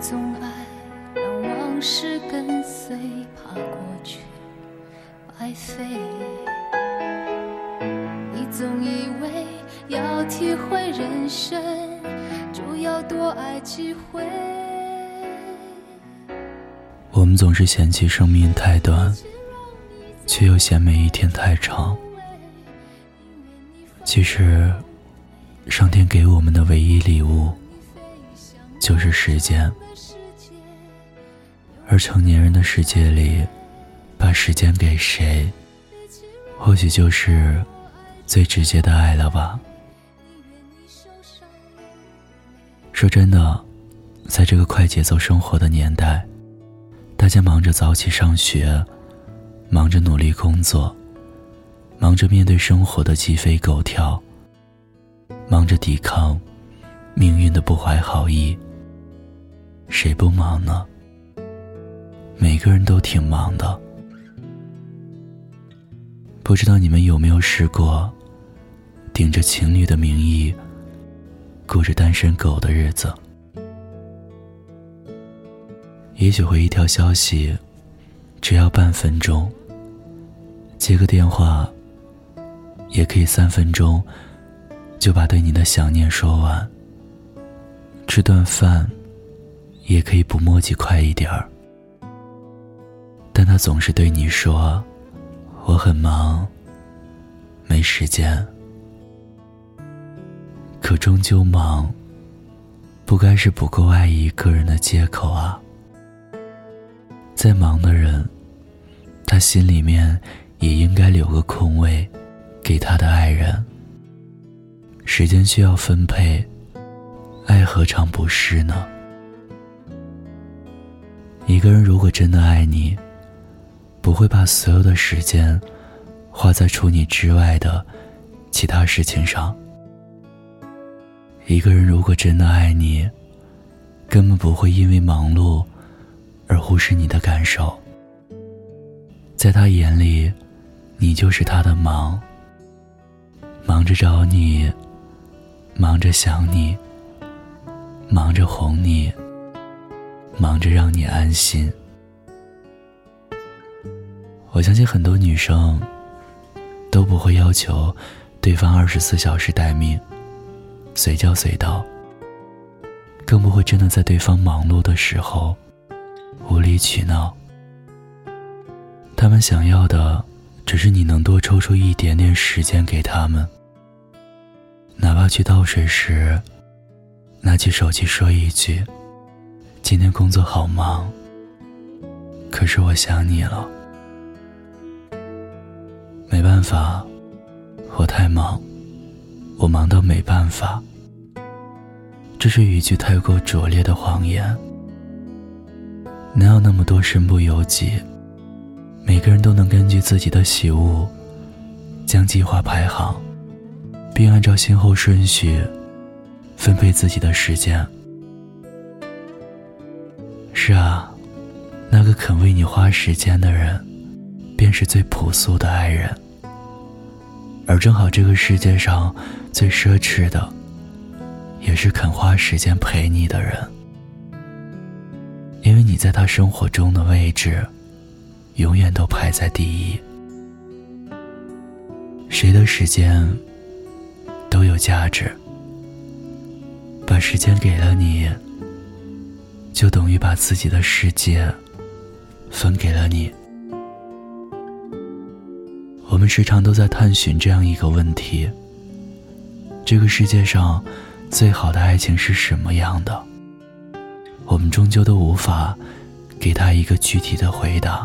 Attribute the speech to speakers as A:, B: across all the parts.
A: 总爱让往事跟随，怕过去白费。你总以为要体会人生，就要多爱几回。
B: 我们总是嫌弃生命太短，却又嫌每一天太长。其实，上天给我们的唯一礼物就是时间。而成年人的世界里，把时间给谁，或许就是最直接的爱了吧。说真的，在这个快节奏生活的年代。大家忙着早起上学，忙着努力工作，忙着面对生活的鸡飞狗跳，忙着抵抗命运的不怀好意。谁不忙呢？每个人都挺忙的。不知道你们有没有试过，顶着情侣的名义，过着单身狗的日子？也许回一条消息，只要半分钟；接个电话，也可以三分钟，就把对你的想念说完。吃顿饭，也可以不墨迹快一点儿。他总是对你说：“我很忙，没时间。”可终究忙，不该是不够爱一个人的借口啊。再忙的人，他心里面也应该留个空位，给他的爱人。时间需要分配，爱何尝不是呢？一个人如果真的爱你，不会把所有的时间花在除你之外的其他事情上。一个人如果真的爱你，根本不会因为忙碌。而忽视你的感受，在他眼里，你就是他的忙。忙着找你，忙着想你，忙着哄你，忙着让你安心。我相信很多女生都不会要求对方二十四小时待命，随叫随到，更不会真的在对方忙碌的时候。无理取闹，他们想要的只是你能多抽出一点点时间给他们，哪怕去倒水时，拿起手机说一句：“今天工作好忙，可是我想你了。”没办法，我太忙，我忙到没办法。这是一句太过拙劣的谎言。哪有那么多身不由己？每个人都能根据自己的喜恶，将计划排好，并按照先后顺序分配自己的时间。是啊，那个肯为你花时间的人，便是最朴素的爱人。而正好这个世界上最奢侈的，也是肯花时间陪你的人。因为你在他生活中的位置，永远都排在第一。谁的时间都有价值，把时间给了你，就等于把自己的世界分给了你。我们时常都在探寻这样一个问题：这个世界上最好的爱情是什么样的？我们终究都无法给他一个具体的回答，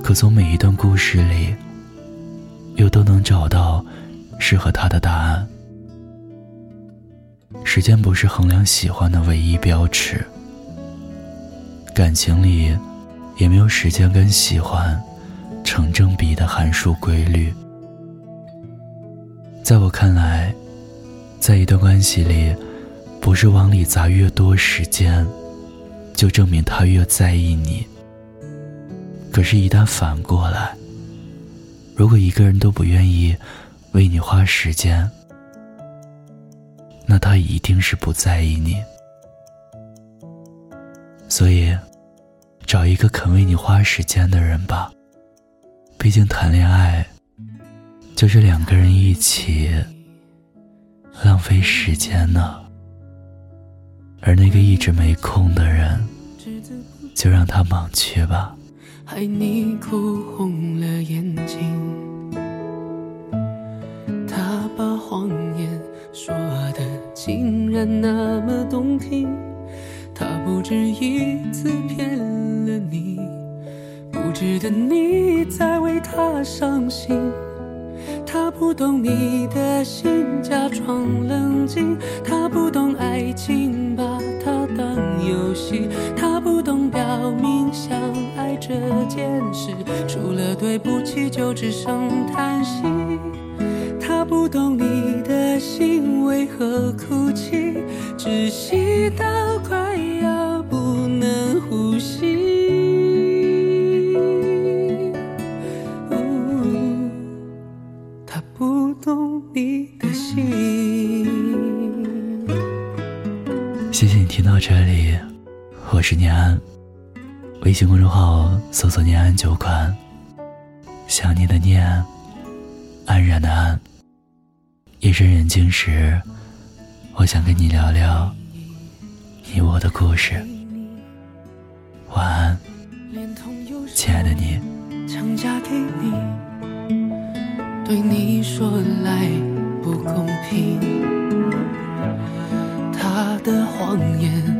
B: 可从每一段故事里，又都能找到适合他的答案。时间不是衡量喜欢的唯一标尺，感情里也没有时间跟喜欢成正比的函数规律。在我看来，在一段关系里。不是往里砸越多时间，就证明他越在意你。可是，一旦反过来，如果一个人都不愿意为你花时间，那他一定是不在意你。所以，找一个肯为你花时间的人吧。毕竟谈恋爱，就是两个人一起浪费时间呢。而那个一直没空的人，就让他忙去吧。
C: 害你哭红了眼睛，他把谎言说的竟然那么动听，他不止一次骗了你，值得你再为他伤心。他不懂你的心，假装冷静。他不懂爱情，把它当游戏。他不懂表明相爱这件事，除了对不起就只剩叹息。他不懂你的心为何哭泣，窒息到快要不能呼吸。
B: 我是念安，微信公众号搜索“念安酒馆”，想你的念，安然的安。夜深人静时，我想跟你聊聊你我的故事。晚安，亲爱的你。
C: 强加给你，对你说来不公平。他的谎言